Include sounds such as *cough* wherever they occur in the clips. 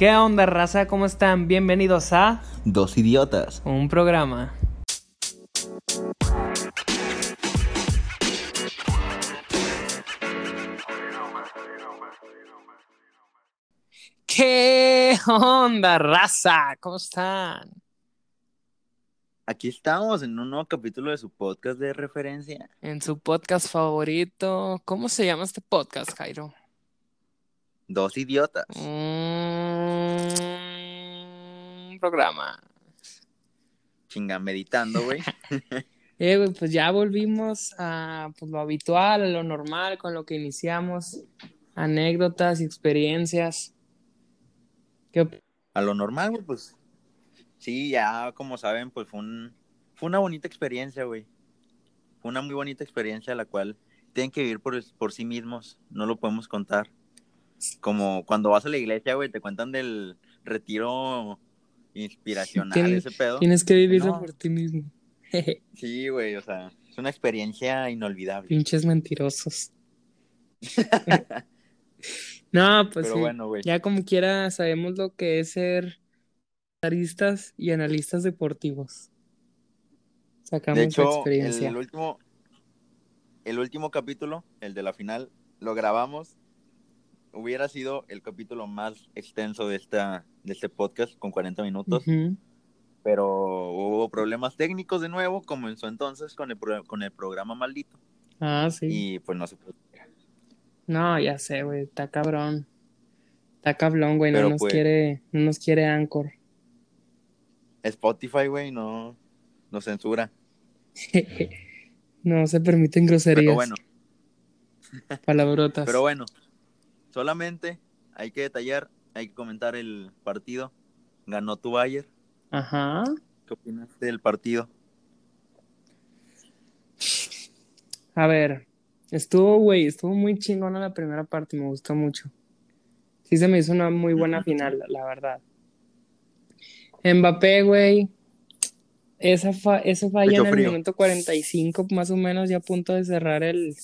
¿Qué onda, raza? ¿Cómo están? Bienvenidos a Dos idiotas. un programa. ¿Qué onda, raza? ¿Cómo están? Aquí estamos en un nuevo capítulo de su podcast de referencia. En su podcast favorito. ¿Cómo se llama este podcast, Jairo? Dos idiotas. Un programa. Chinga, meditando, güey. *laughs* Eh, güey, pues ya volvimos a pues, lo habitual, a lo normal, con lo que iniciamos, anécdotas y experiencias. ¿Qué A lo normal, güey, pues. Sí, ya como saben, pues fue un, fue una bonita experiencia, güey. Fue una muy bonita experiencia la cual tienen que vivir por, por sí mismos. No lo podemos contar. Como cuando vas a la iglesia, güey, te cuentan del retiro inspiracional, Tien- ese pedo. Tienes que vivirlo No. por ti mismo. *laughs* Sí, güey, o sea, es una experiencia inolvidable. Pinches mentirosos. *laughs* no, pues Pero sí. bueno, güey. Ya como quiera sabemos lo que es ser analistas y analistas deportivos. Sacamos De la hecho, experiencia. el último, el último capítulo, el de la final, lo grabamos. Hubiera sido el capítulo más extenso de esta, de este podcast, con 40 minutos, Ujú. pero hubo problemas técnicos de nuevo, como en su entonces con el, pro- con el programa maldito, Ah, sí. y pues no se pudo. No, ya sé, güey, está cabrón. Está cabrón, güey, no nos pues- quiere, no nos quiere Anchor. Spotify, güey, no, no censura. *laughs* No se permiten groserías, Pero bueno, palabrotas. pero bueno, solamente hay que detallar, hay que comentar el partido. Ganó tu Bayern. Ajá. ¿Qué opinas del partido? A ver, estuvo, güey, estuvo muy chingona la primera parte, me gustó mucho. Sí se me hizo una muy buena final, la- verdad. Mbappé, güey, esa fa eso falla en el frío. minuto 45, más o menos, ya a punto de cerrar el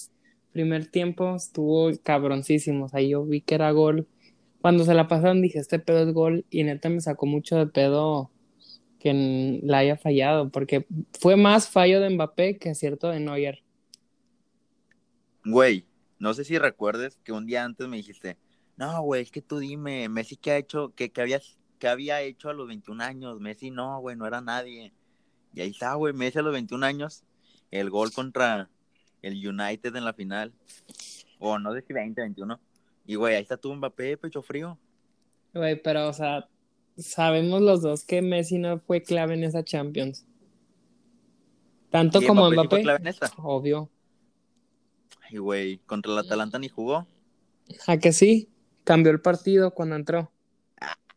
primer tiempo, estuvo cabroncísimo. O sea, yo vi que era gol. Cuando se la pasaron dije, este pedo es gol, y neta me sacó mucho de pedo que la haya fallado, porque fue más fallo de Mbappé que acierto de Neuer. Güey, no sé si recuerdes que un día antes me dijiste, no, güey, es que tú dime, Messi qué ha hecho, qué, qué habías, qué había hecho a los 21 años, Messi no, güey, no era nadie. Y ahí está, güey, Messi a los 21 años, el gol contra el United en la final, o no sé si 20, 21. Y güey, ahí está tu Mbappé, pecho frío. Güey, pero, o sea, sabemos los dos que Messi no fue clave en esa Champions. Tanto como Mbappé sí Mbappé, fue clave en esta. obvio. Y güey, contra el Atalanta ni jugó. ¿A que sí? Cambió el partido cuando entró.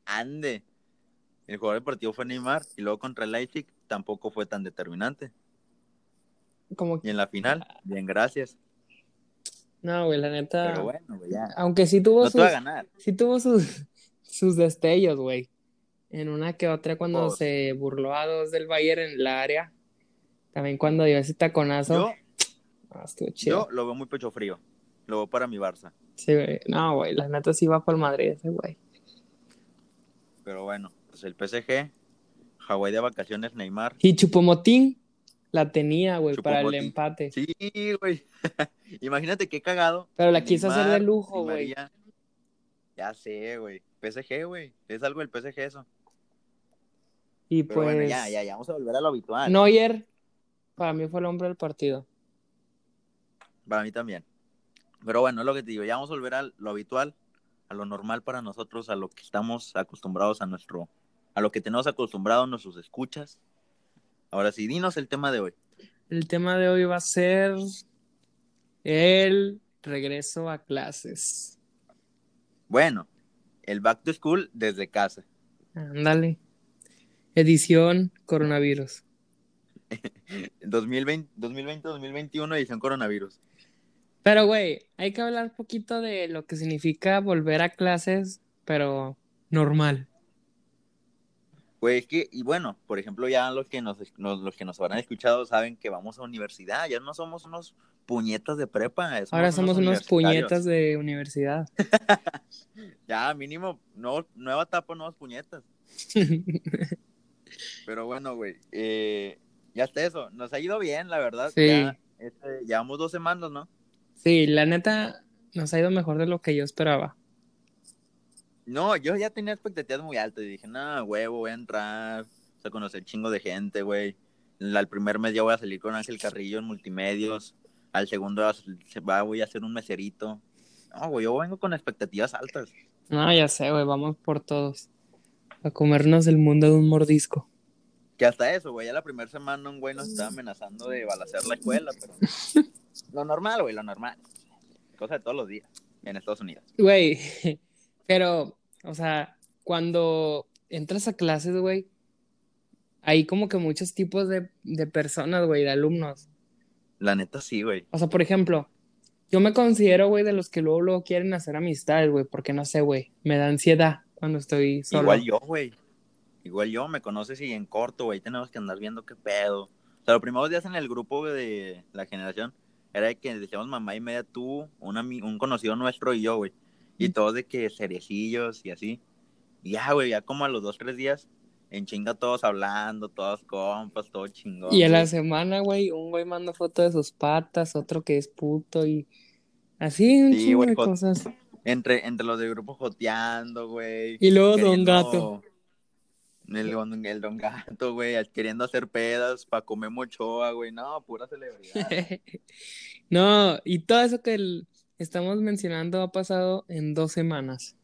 Ande. El jugador del partido fue Neymar, y luego contra el Leipzig tampoco fue tan determinante. Como Y en la final, bien, gracias. No, güey, la neta. Pero bueno, güey, ya. Aunque sí tuvo No a sus, ganar. sí tuvo sus, *laughs* sus destellos, güey. En una que otra cuando se burló a dos del Bayern en la área. También cuando dio ese taconazo. Yo, Ah, estuvo chido. yo lo veo muy pecho frío. Lo veo para mi Barça. Sí, güey. No, güey, la neta sí va por Madrid ese güey. Pero bueno, pues el PSG, Hawái de vacaciones, Neymar. Y Chupomotín la tenía, güey, para el empate. Sí, güey. *laughs* Imagínate qué cagado. Pero la que quiso hacer de lujo, güey. Ya sé, güey. PSG, güey. Es algo del PSG eso. Y Pero pues. bueno, ya, ya, ya. Vamos a volver a lo habitual. Neuer, para mí fue el hombre del partido. Para mí también. Pero bueno, es lo que te digo. Ya vamos a volver a lo habitual, a lo normal para nosotros, a lo que estamos acostumbrados a nuestro, a lo que tenemos acostumbrados nuestros escuchas. Ahora sí, dinos el tema de hoy. El tema de hoy va a ser el regreso a clases. Bueno, el back to school desde casa. Ándale. Edición coronavirus. *laughs* 2020, 2020-2021 edición coronavirus. Pero, güey, hay que hablar un poquito de lo que significa volver a clases, pero normal. Güey, es que, y bueno, por ejemplo, ya los que nos, nos- los que nos habrán escuchado saben que vamos a universidad, ya no somos unos puñetas de prepa. Ahora somos unos puñetas de universidad. *laughs* Ya, mínimo, no, nueva etapa, nuevos puñetas. *laughs* Pero bueno, güey, eh, ya está eso. Nos ha ido bien, la verdad. Sí. Ya, este, llevamos dos semanas, ¿no? Sí, la neta nos ha ido mejor de lo que yo esperaba. No, yo ya tenía expectativas muy altas y dije, no, huevo, voy a entrar, o sea, conocer chingo de gente, güey. El primer mes ya voy a salir con Ángel Carrillo en multimedios. Al segundo va voy a hacer un meserito. No, güey, yo vengo con expectativas altas. No, ya sé, güey, vamos por todos. A comernos el mundo de un mordisco. Que hasta eso, güey, ya la primera semana un güey nos estaba amenazando de balacear la escuela, pero... *laughs* lo normal, güey, lo normal. Cosa de todos los días en Estados Unidos. Güey, *laughs* pero, o sea, cuando entras a clases, güey, hay como que muchos tipos de, de personas, güey, de alumnos. La neta sí, güey. O sea, por ejemplo, yo me considero, güey, de los que luego, luego quieren hacer amistades, güey, porque no sé, güey, me da ansiedad cuando estoy solo. Igual yo, güey. Igual yo, me conoces y en corto, güey, tenemos que andar viendo qué pedo. O sea, los primeros días en el grupo de la generación era de que decíamos mamá y media tú, un, un conocido nuestro y yo, güey. Y todos de que cerecillos y así. Y ya, güey, ya como a los dos, tres días, en chinga todos hablando, todos compas, todo chingón. Y a la semana, güey, un güey manda foto de sus patas, otro que es puto y así un Sí, chingo de cosas. Entre, entre los del grupo joteando, güey. Y luego Don queriendo- Gato. El, don- el Don Gato, güey, queriendo hacer pedas para comer mochoa, güey. No, pura celebridad. *laughs* No, y todo eso que el- estamos mencionando ha pasado en dos semanas.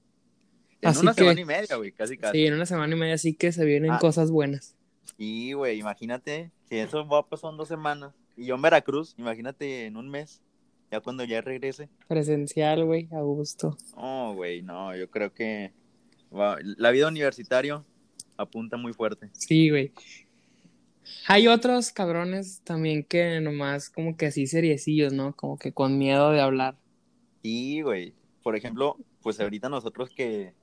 En Así una que- semana y media, güey, casi casi. Sí, en una semana y media, así que se vienen Ah. cosas buenas. Sí, güey, imagínate, si eso va a pasar en dos semanas. Y yo en Veracruz, imagínate en un mes, ya cuando ya regrese. Presencial, güey, a gusto. Oh, güey, no, yo creo que la vida universitaria apunta muy fuerte. Sí, güey. Hay otros cabrones también que nomás como que así seriecillos, ¿no? Como que con miedo de hablar. Sí, güey. Por ejemplo, pues ahorita nosotros que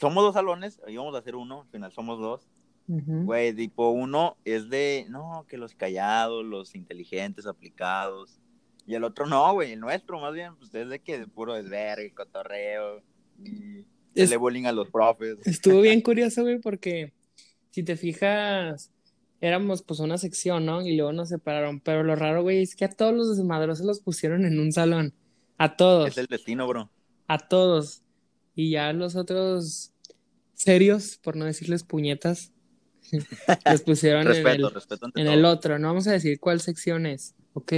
somos dos salones, íbamos a hacer uno, al final somos dos. Güey, tipo uno es de, no, que los callados, los inteligentes, aplicados. Y el otro no, güey, el nuestro más bien, pues es de que de puro desvergue, cotorreo. Y Es- le bullying a los profes. Estuvo bien *laughs* curioso, güey, porque si te fijas, éramos pues una sección, ¿no? Y luego nos separaron. Pero lo raro, güey, es que a todos los desmadrosos los pusieron en un salón. A todos. Es el destino, bro. A todos. Y ya los otros serios, por no decirles puñetas, *laughs* los pusieron en Respeto, el, respeto en el otro. No vamos a decir cuál sección es, ¿ok?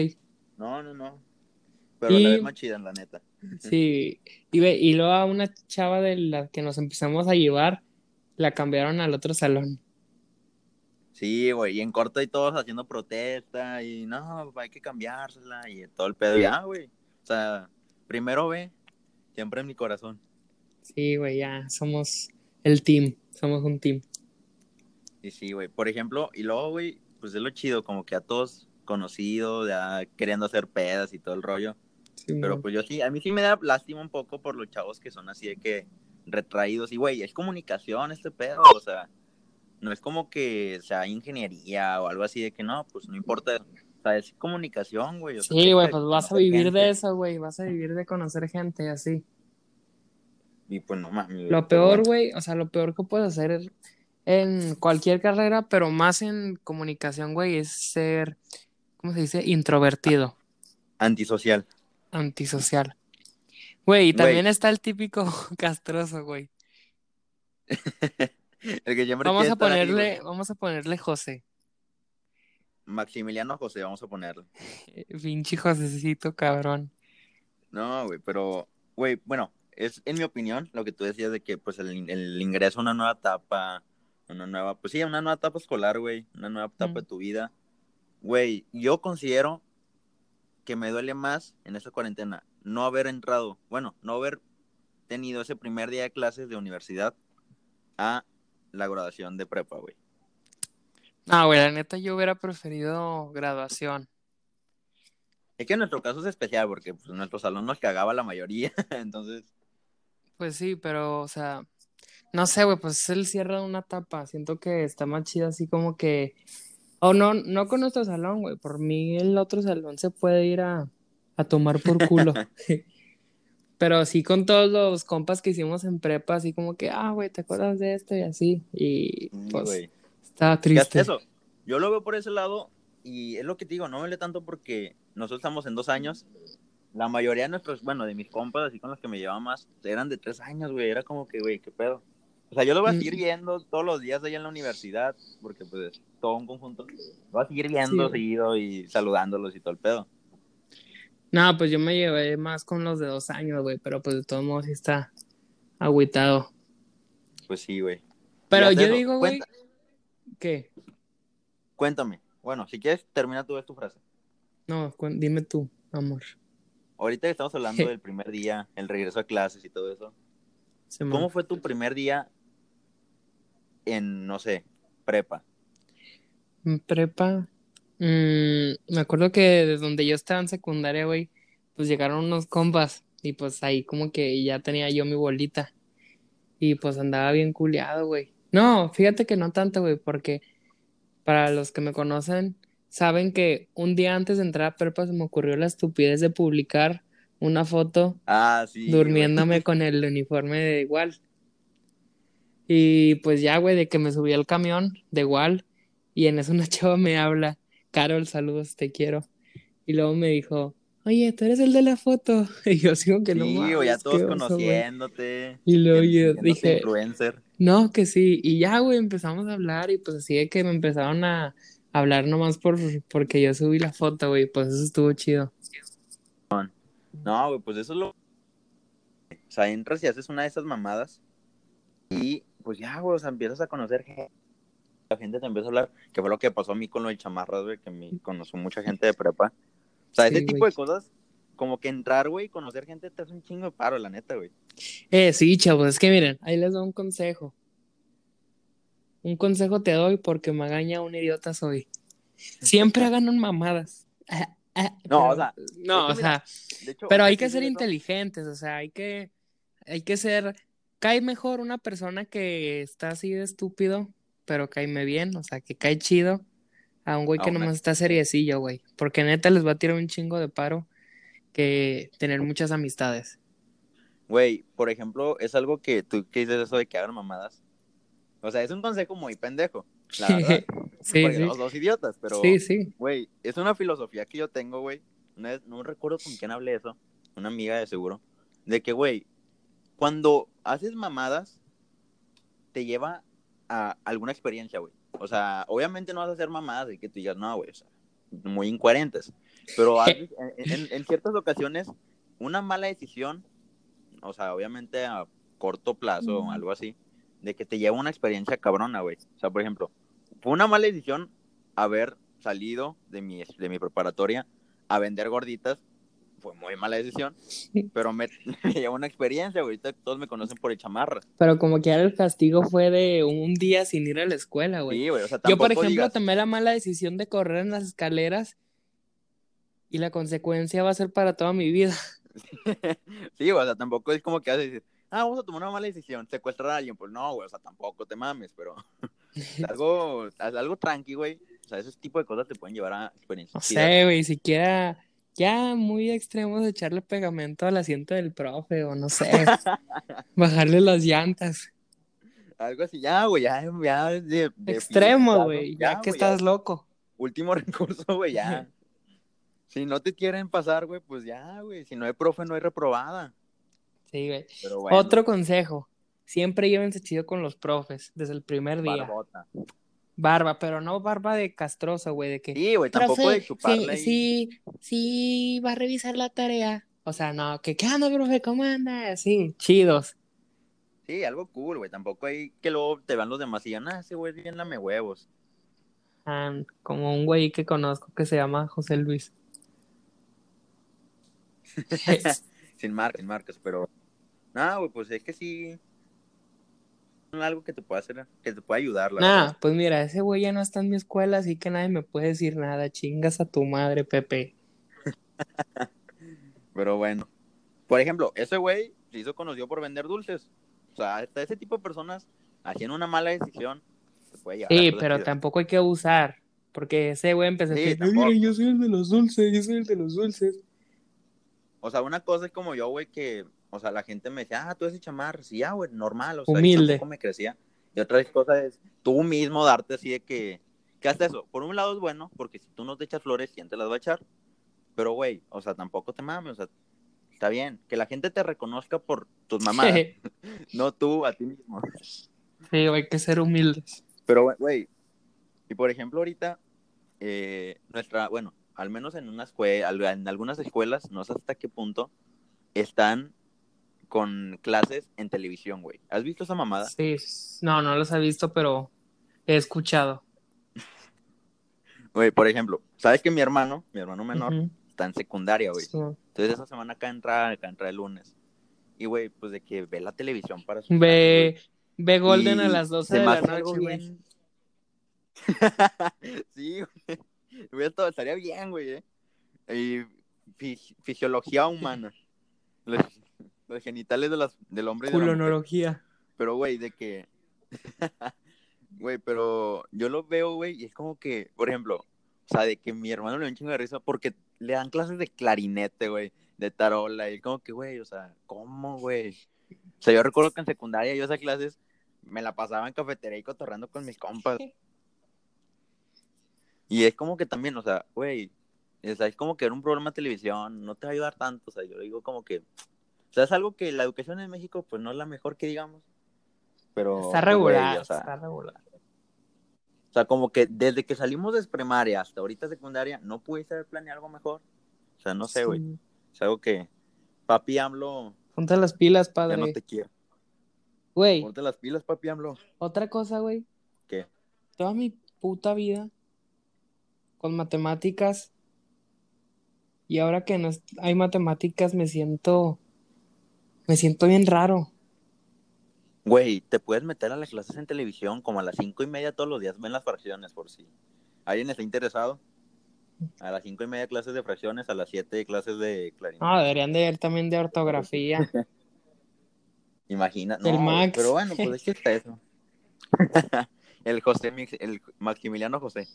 No, no, no. Pero Y- la vez más chida, la neta. Sí. Y, ve, y luego a una chava de la que nos empezamos a llevar, la cambiaron al otro salón. Sí, güey, y en corto y todos haciendo protesta y no, hay que cambiársela y todo el pedo. Ya, güey. O sea, primero ve, siempre en mi corazón. Sí, güey, ya somos el team, somos un team. Y sí, güey. Por ejemplo, y luego, güey, pues es lo chido, como que a todos conocidos, ya queriendo hacer pedas y todo el rollo. Sí, Pero pues yo sí, a mí sí me da lástima un poco por los chavos que son así de que retraídos. Y, güey, es comunicación este pedo, o sea, no es como que sea ingeniería o algo así de que no, pues no importa. O sea, es comunicación, güey. o sea, Sí, güey, pues vas a vivir de eso, güey, vas a vivir de conocer gente así. Y pues no mames. Lo peor, bueno. güey, o sea, lo peor que puedes hacer en cualquier carrera, pero más en comunicación, güey, es ser, ¿cómo se dice? Introvertido, Antisocial. antisocial. Güey, y también está el típico *laughs* castroso, güey. *laughs* El que Vamos a ponerle, vamos a ponerle José. Maximiliano José, vamos a ponerle. *laughs* Pinche Josecito, cabrón. No, güey, pero, güey, bueno, es en mi opinión lo que tú decías de que, pues, el, el ingreso a una nueva etapa, una nueva, pues sí, una nueva etapa escolar, güey, una nueva etapa Mm. de tu vida. Güey, yo considero que me duele más en esta cuarentena no haber entrado, bueno, no haber tenido ese primer día de clases de universidad a la graduación de prepa, güey. No, güey, la neta yo hubiera preferido graduación. Es que en nuestro caso es especial porque, pues, nuestro salón nos cagaba la mayoría, *laughs* entonces, Pues sí, pero, o sea, no sé, güey, pues es el cierre de una etapa. Siento que está más chido así como que. O no, no con nuestro salón, güey. Por mí el otro salón se puede ir a, a tomar por culo. *laughs* *laughs* Pero sí con todos los compas que hicimos en prepa, así como que, ah, güey, ¿te acuerdas de esto? Y así. Y pues. Estaba triste. Eso, yo lo veo por ese lado y es lo que te digo, no me duele tanto porque nosotros estamos en dos años. La mayoría de nuestros, bueno, de mis compas, así con los que me llevaba más, eran de tres años, güey. Era como que, güey, qué pedo. O sea, yo lo voy a Mm. seguir viendo todos los días allá en la universidad, porque pues es todo un conjunto. Lo voy a seguir viendo Sí. seguido y saludándolos y todo el pedo. No, pues yo me llevé más con los de dos años, güey. Pero pues de todos modos sí está agüitado. Pues sí, güey. Pero yo digo, güey, Cuenta- ¿qué? Cuéntame. Bueno, si quieres, termina tú tu frase. No, dime tú, amor. Ahorita que estamos hablando *laughs* del primer día, el regreso a clases y todo eso. ¿Cómo fue tu primer día en, no sé, prepa? En prepa, mm, me acuerdo que desde donde yo estaba en secundaria, güey, pues llegaron unos compas y pues ahí como que ya tenía yo mi bolita y pues andaba bien culiado, güey. No, fíjate que no tanto, güey, porque para los que me conocen saben que un día antes de entrar a prepa se me ocurrió la estupidez de publicar una foto Ah, sí. güey. durmiéndome con el uniforme de igual. Y pues ya, güey, de que me subí al camión de igual y en eso una *laughs* chava me habla, Carol, saludos, te quiero. Y luego me dijo, oye, tú eres el de la foto. *laughs* Y yo sigo que no Sí, mames, güey, ya todos qué oso, güey". conociéndote. Y luego yo dije, influencer. No, que sí. Y ya, güey, empezamos a hablar y pues así de que me empezaron a hablar nomás por, porque yo subí la foto, güey, pues eso estuvo chido. No, güey, pues eso es lo. O sea, entras y haces una de esas mamadas. Y pues ya, güey, o sea, empiezas a conocer gente. La gente te empieza a hablar. Que fue lo que pasó a mí con lo del chamarras, güey, que me conoció mucha gente de prepa. O sea, Sí, ese tipo de cosas, como que entrar, güey, conocer gente te hace un chingo de paro, la neta, güey. Eh, sí, chavos, es que miren, ahí les doy un consejo. Un consejo te doy porque magaña un idiota soy. Siempre *laughs* hagan mamadas. Ah, ah, No, pero- o sea, no, es o sea, De hecho, pero hay que ser inteligentes, o sea, hay que, hay que ser, cae mejor una persona que está así de estúpido, pero caeme bien, o sea, que cae chido, a un güey que nomás está seriecillo, güey, porque neta les va a tirar un chingo de paro que tener muchas amistades. Güey, por ejemplo, es algo que tú que dices eso de que hagan mamadas. O sea, es un consejo muy pendejo, la verdad. *laughs* Sí, porque sí. los dos idiotas, pero, Sí, sí. güey, es una filosofía que yo tengo, güey. Vez- no recuerdo con quién hablé eso, una amiga de seguro, de que, güey, cuando haces mamadas, te lleva a alguna experiencia, güey. O sea, obviamente no vas a hacer mamadas de que tú digas, no, güey, o sea, muy incoherentes. Pero *laughs* en, en- en ciertas ocasiones, una mala decisión, o sea, obviamente a corto plazo o algo así, de que te lleva una experiencia cabrona, güey. O sea, por ejemplo, fue una mala decisión haber salido de mi, de mi preparatoria a vender gorditas. Fue muy mala decisión, pero me, *laughs* me llevó una experiencia, güey. Todos me conocen por el chamarra. Pero como que ahora el castigo fue de un día sin ir a la escuela, güey. Sí, güey, o sea, Yo, por ejemplo, digas- tomé la mala decisión de correr en las escaleras y la consecuencia va a ser para toda mi vida. *laughs* sí, o sea, tampoco es como que vas a decir, ah, vamos a tomar una mala decisión, secuestrar a alguien. Pues no, güey, o sea, tampoco te mames, pero *laughs* algo, algo tranqui, güey. O sea, ese tipo de cosas te pueden llevar a experiencias. No sé, güey, siquiera ya muy extremos de echarle pegamento al asiento del profe o no sé, *laughs* bajarle las llantas. Algo así, ya, güey, ya, ya. de- de Extremo, güey, ya, que estás loco. Último recurso, güey, ya. Si no te quieren pasar, güey, pues ya, güey. Si no hay profe, no hay reprobada. Sí, güey. Bueno, Otro consejo, siempre llévense chido con los profes desde el primer día. barbota. Barba, pero no barba de castroso, güey, de que... Sí, güey, tampoco de chuparle. sí, y- sí, sí, va a revisar la tarea. O sea, no, que qué onda, profe, ¿cómo anda? Sí, chidos. Sí, algo cool, güey. Tampoco hay que luego te van los demás y digan, ah, ese güey bien lame huevos. Ah, como un güey que conozco que se llama José Luis. *laughs* *laughs* sin marcas, sin marcas, pero. No, güey, pues es que sí. Algo que te pueda hacer, que te pueda ayudar, la Nah, verdad. pues mira, ese güey ya no está en mi escuela, así que nadie me puede decir nada. Chingas a tu madre, Pepe. *laughs* Pero bueno. Por ejemplo, ese güey se hizo conocido por vender dulces. O sea, hasta ese tipo de personas haciendo una mala decisión se puede llegar Sí, a pero tampoco hay que abusar. Porque ese güey empezó a decir, "Ay, tampoco. miren, yo soy el de los dulces, yo soy el de los dulces. O sea, una cosa es como yo, güey, que, o sea, la gente me decía, ah, tú ese chamar, sí, ya, güey, normal, o sea, Humilde. me crecía. Y otra cosa es tú mismo darte así de que, que hasta eso, por un lado es bueno, porque si tú no te echas flores, ¿quién te las va a echar? Pero, güey, o sea, tampoco te mames, o sea, está bien, que la gente te reconozca por tus mamadas, *laughs* no tú a ti mismo. Sí, hay que ser humildes. Pero, güey, y por ejemplo, ahorita, eh, nuestra, bueno, al menos en una escuela, en algunas escuelas, no sé hasta qué punto, están con clases en televisión, güey. ¿Has visto esa mamada? Sí, no, no los he visto, pero he escuchado. Güey, por ejemplo, ¿sabes que mi hermano, mi hermano menor, está en secundaria, güey? Sí. Entonces esa semana acá entra, acá entra el lunes. Y, güey, pues de que ve la televisión para sus Ve, ve Golden a las 12 se de la noche, güey. *laughs* sí, güey. *laughs* Hubiera estado- estaría bien, güey. ¿eh? Y fis- fisiología humana. *laughs* Los, los genitales de las, del hombre y de la. Culonología. Pero, güey, de que. *laughs* Güey, pero yo lo veo, güey, y es como que, por ejemplo, o sea, de que mi hermano le da un chingo de risa porque le dan clases de clarinete, güey, de tarola, y como que, güey, o sea, ¿cómo, güey? O sea, yo recuerdo que en secundaria yo esas clases me la pasaba en cafetería y cotorreando con mis compas. Y es como que también, o sea, güey, o sea, es como que era un programa de televisión, no te va a ayudar tanto, o sea, yo digo como que, o sea, es algo que la educación en México, pues no es la mejor que digamos, pero... Está pues, güey, regular, o sea, está regular. o sea, como que desde que salimos de primaria hasta ahorita secundaria, no pudiste haber planeado algo mejor. O sea, no sé, güey. Sí. Es algo que papi AMLO Ponte las pilas, ya padre. no te quiere. Güey, Ponte las pilas, papi AMLO. otra cosa, güey. ¿Qué? Toda mi puta vida con matemáticas. Y ahora que no hay matemáticas, me siento. Me siento bien raro. Güey, te puedes meter a las clases en televisión como a las cinco y media todos los días. Ven las fracciones por si alguien está interesado. A las cinco y media clases de fracciones, a las siete clases de clarinete. No, deberían de ver también de ortografía. *laughs* Imagina. El No, Max. pero bueno, pues es que está eso. *laughs* *laughs* el José, el Maximiliano José.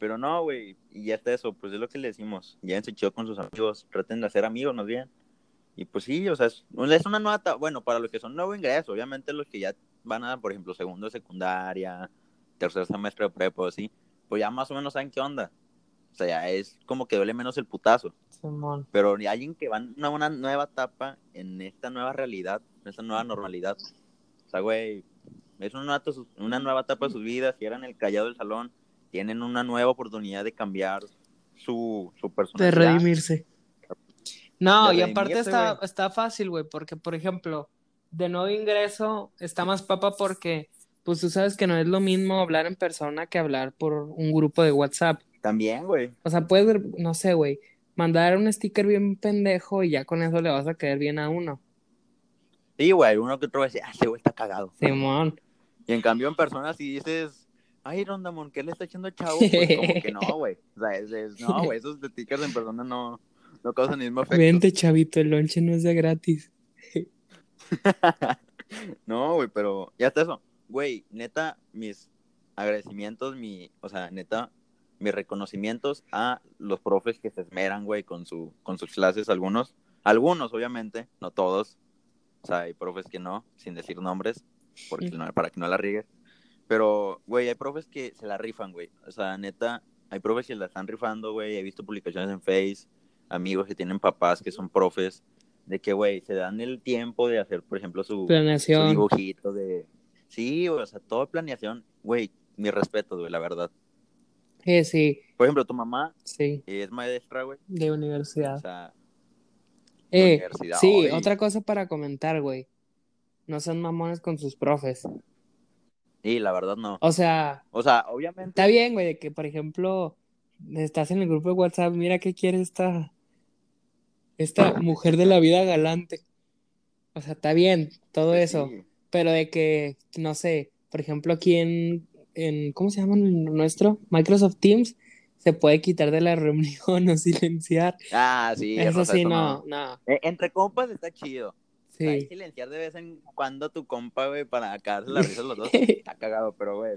Pero no, güey, y ya está eso, pues es lo que le decimos. Llévense chido con sus amigos, traten de hacer amigos más bien. Y pues sí, o sea, es, es una nueva, etapa- bueno, para los que son nuevo ingreso, obviamente los que ya van a, por ejemplo, segundo de secundaria, tercer semestre de prepa, así, pues ya más o menos saben qué onda. O sea, ya es como que duele menos el putazo. Simón. Pero ni alguien que va a una nueva etapa en esta nueva realidad, en esta nueva normalidad. O sea, güey, es una, una nueva etapa de sus vidas, si eran el callado del salón, tienen una nueva oportunidad de cambiar su, su De personalidad. redimirse. No, De y aparte está, está fácil, güey, porque, por ejemplo, de nuevo ingreso está más papa porque, pues tú sabes que no es lo mismo hablar en persona que hablar por un grupo de WhatsApp. También, güey. O sea, puedes, no sé, güey, mandar un sticker bien pendejo y ya con eso le vas a caer bien a uno. Sí, güey, uno que otro va a decir, ah, ese güey está cagado. Simón. Y en cambio, en persona, si dices, ay, Rondamón, ¿qué le está echando chavo? Pues como que no, güey. *laughs* O sea, es, es- no, güey, esos stickers en persona no, no causan el mismo efecto. Vente, chavito, el lonche no es de gratis. *laughs* No, güey, pero ya está eso. Güey, neta, mis agradecimientos, mi, o sea, neta, mis reconocimientos a los profes que se esmeran, güey, con su, con sus clases, algunos, algunos, obviamente, no todos. O sea, hay profes que no, sin decir nombres, porque no, para que no la riegues. Pero, güey, hay profes que se la rifan, güey. O sea, neta, hay profes que la están rifando, güey. He visto publicaciones en Face, amigos que tienen papás que son profes, de que, güey, se dan el tiempo de hacer, por ejemplo, su, su Planeación. dibujito de... Sí, güey, o sea, toda planeación. Güey, mi respeto, güey, la verdad. Sí, sí, Por ejemplo, tu mamá sí, es maestra, güey. de O universidad. sea, Eh, universidad, sí, otra cosa para comentar, güey. No sean mamones con sus profes. Sí, la verdad no. O sea, O sea, obviamente... está bien, güey, de que, por ejemplo, estás en el grupo de WhatsApp, mira qué quiere esta, esta mujer de la vida galante. O sea, está bien, todo pues, eso. sí. Pero de que, no sé, por ejemplo, aquí en, en ¿cómo se llama el nuestro? Microsoft Teams, se puede quitar de la reunión *laughs* o silenciar. Ah, sí. eso o sea, sí, eso no, no. Eh, Entre compas está chido. Sí. silenciar de vez en cuando a tu compa, güey, para cagarse la risa los dos. *laughs* Está cagado, pero, güey.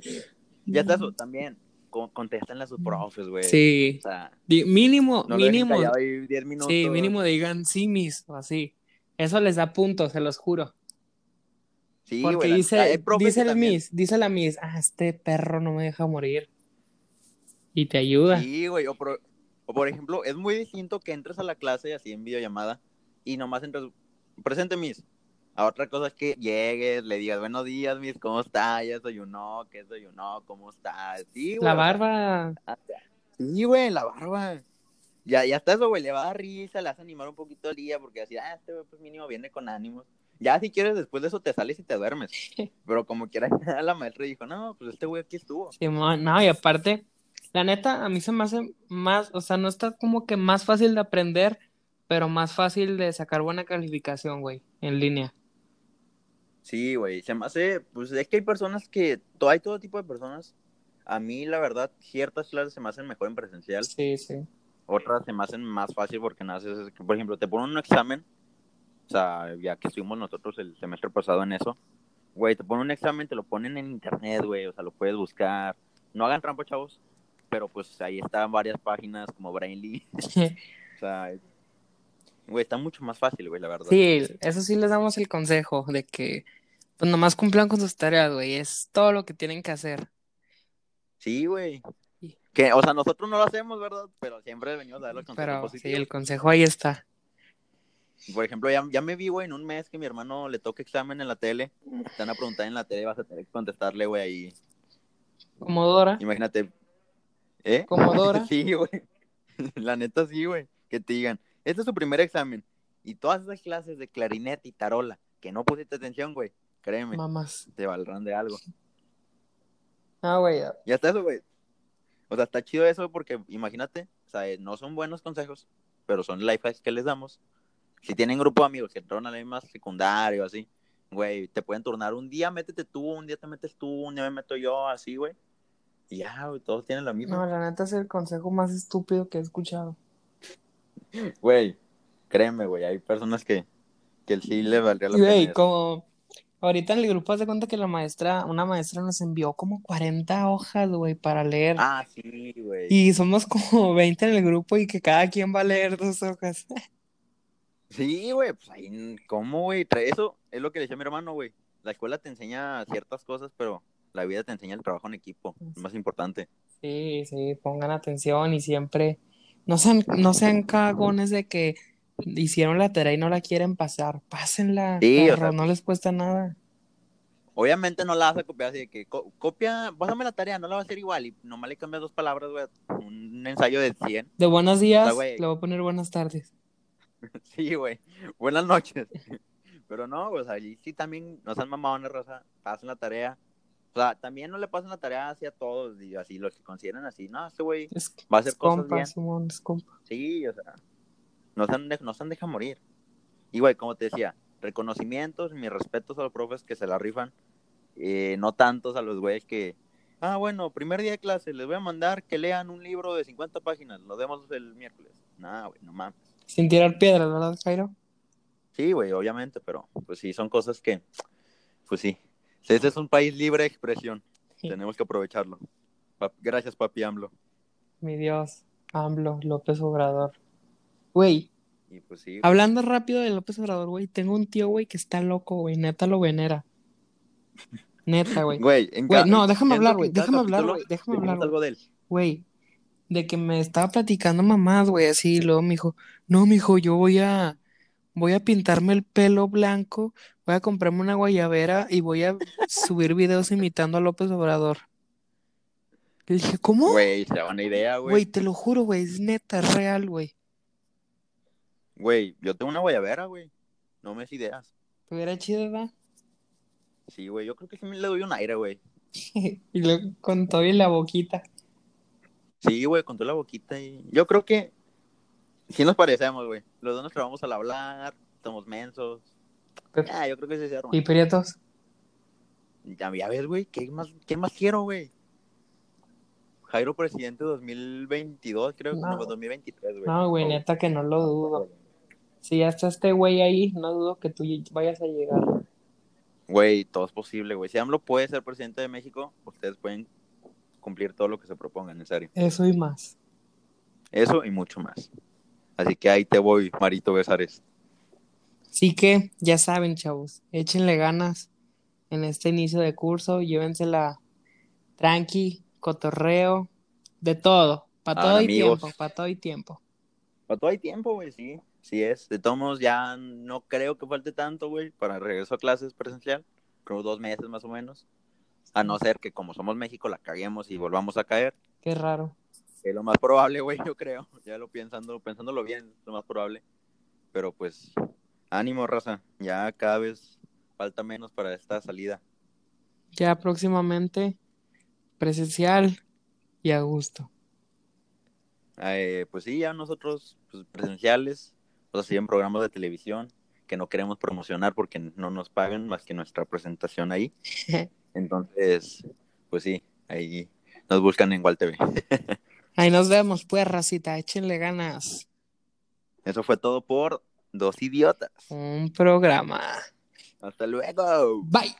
Ya está eso, también. co- Contéstenle a sus profes, güey. Sí. O sea, mínimo, no mínimo. callado ahí 10 minutos. Sí, mínimo digan sí, mis, o así. Eso les da puntos, se los juro. Sí, Porque güey, la- hay dice, profes dice el también- Miss, dice la Miss, ah, este perro no me deja morir. Y te ayuda. Sí, güey. O por, o por ejemplo, es muy distinto que entres a la clase así en videollamada y nomás entres, presente, Miss. A otra cosa es que llegues, le digas, buenos días, Miss, ¿cómo está? Ya desayunó, ¿qué desayunó? ¿Cómo está? Sí, güey. La barba, Sí, güey, la barba. Ya, ya está eso, güey, le va a dar risa, le vas a animar un poquito el día, porque así, ah, este güey, pues mínimo viene con ánimos. Ya si quieres, después de eso te sales y te duermes. *laughs* Pero como quiera, *laughs* la maestra dijo, no, pues este güey aquí estuvo. Simón, no, y aparte, la neta, a mí se me hace más, o sea, no está como que más fácil de aprender, pero más fácil de sacar buena calificación, güey, en línea. Sí, güey, se me hace, pues es que hay personas que, to- hay todo tipo de personas. A mí, la verdad, ciertas clases se me hacen mejor en presencial, Sí, sí. otras se me hacen más fácil porque naces, por ejemplo, te ponen un examen, o sea, ya que estuvimos nosotros el semestre pasado en eso, güey, te ponen un examen, te lo ponen en internet, güey, o sea, lo puedes buscar. No hagan trampa, chavos, pero pues ahí están varias páginas como Brainly, *laughs* o sea, güey, está mucho más fácil, güey, la verdad. Sí, eso sí les damos el consejo de que, pues nomás cumplan con sus tareas, güey, es todo lo que tienen que hacer. Sí, güey. Sí. Que, o sea, nosotros no lo hacemos, ¿verdad? Pero siempre venimos a dar los consejos Pero sí, positivos. el consejo ahí está. Por ejemplo, ya, ya me vi, güey, en un mes que mi hermano le toca examen en la tele. Te van a preguntar en la tele y vas a tener que contestarle, güey, ahí. Comodora, Imagínate. ¿Eh? Comodora. *laughs* sí, güey. La neta, sí, güey. Que te digan, este es tu primer examen. Y todas esas clases de clarinete y tarola que no pusiste atención, güey, créeme, mamás. te valdrán de algo. Ah, güey, Ya está eso, güey. O sea, está chido eso porque imagínate, o sea, eh, no son buenos consejos, pero son life hacks que les damos. Si tienen grupo de amigos que entraron a la misma secundaria o así, güey, te pueden turnar un día, métete tú, un día te metes tú, un día me meto yo, así, güey. Y ya, güey, todos tienen la misma. no, la neta es el consejo más estúpido que he escuchado. Güey, créeme, güey, hay personas que, que sí le valdría la pena. güey, como ahorita en el grupo hace cuenta que la maestra, una maestra nos envió como 40 hojas, güey, para leer. Ah, sí, güey. Y somos como *laughs* 20 en el grupo y que cada quien va a leer dos hojas. *laughs* Sí, güey, pues ahí, ¿cómo, güey? Eso es lo que le decía a mi hermano, güey. La escuela te enseña ciertas cosas, pero la vida te enseña el trabajo en equipo, es más importante. Sí, sí, pongan atención y siempre no sean, no sean cagones de que hicieron la tarea y no la quieren pasar. Pásenla, Sí, o sea, no les cuesta nada. Obviamente no la vas a copiar así de que co- copia, pásame la tarea, no la vas a hacer igual y nomás le cambias dos palabras, güey. Un ensayo de 100. De buenos días, O sea, le voy a poner buenas tardes. *laughs* Sí, güey. Buenas noches. *laughs* Pero no, pues allí sí también no sean mamones, raza. Pasen la tarea. O sea, también no le pasen la tarea así a todos y así los que consideran así. No, este güey va a hacer cosas compa, bien. Simón, es compa. Sí, o sea, no se han, de- no se han deja morir. Y, güey, como te decía, reconocimientos, mis respetos a los profes que se la rifan, eh, no tantos a los güeyes que, ah, bueno, primer día de clase, les voy a mandar que lean un libro de 50 páginas, nos vemos el miércoles. Nah, güey, no mames. Sin tirar piedras, ¿verdad, Jairo? Sí, güey, obviamente, pero pues sí, son cosas que, pues sí. Este es un país libre de expresión, Sí. tenemos que aprovecharlo. Pa- Gracias, papi AMLO. Mi Dios, AMLO, López Obrador. Güey, Y pues sí, hablando rápido de López Obrador, güey, tengo un tío, güey, que está loco, güey, neta lo venera. *laughs* Neta, güey. güey, Güey, no, déjame hablar, güey, déjame hablar, güey, déjame hablar, algo de él. Güey, de que me estaba platicando mamás, güey, así, y luego me dijo, no, mijo, yo voy a, voy a pintarme el pelo blanco, voy a comprarme una guayabera y voy a subir videos imitando a López Obrador. Le dije, ¿cómo? Güey, se da una idea, Güey, güey. te lo juro, güey, es neta, es real, güey. Güey, yo tengo una guayabera, güey. No me des ideas. Te hubiera chido, ¿verdad? Sí, güey, yo creo que sí me le doy un aire, güey. *laughs* Y luego con todo y la boquita. Sí, güey, con toda la boquita y... Yo creo que sí nos parecemos, güey. Los dos nos trabamos al hablar, estamos mensos. Pero- Ah, yo creo que sí se arma. ¿Y prietos? Ya, ya ves, güey, ¿qué más, ¿qué más quiero, güey? Jairo presidente 2022, creo, No. no, 2023, güey. No, güey, neta que no lo dudo. Si ya está este güey ahí, no dudo que tú vayas a llegar. Güey, todo es posible, güey. Si AMLO puede ser presidente de México, ustedes pueden cumplir todo lo que se propongan, en serio. Eso y más. Eso y mucho más. Así que ahí te voy, Marito Besares. Así que, ya saben, chavos, échenle ganas en este inicio de curso, llévensela tranqui, cotorreo, de todo, para todo y tiempo, para todo y tiempo. Para todo hay tiempo, güey, sí, sí es. De todos modos, ya no creo que falte tanto, güey, para regreso a clases presencial, creo dos meses más o menos. A no ser que como somos México la caguemos y volvamos a caer. Qué raro. Es lo más probable, güey, yo creo. Ya lo pensando, pensándolo bien, lo más probable. Pero pues, ánimo, raza. Ya cada vez falta menos para esta salida. Ya próximamente presencial y a gusto. Eh, pues sí, ya nosotros pues, presenciales, o sea, en programas de televisión que no queremos promocionar porque no nos pagan más que nuestra presentación ahí. *laughs* Entonces, pues sí, ahí nos buscan en Walt TV. *laughs* ahí nos vemos, pues, racita, échenle ganas. Eso fue todo por Dos Idiotas. Un programa. Hasta luego. Bye.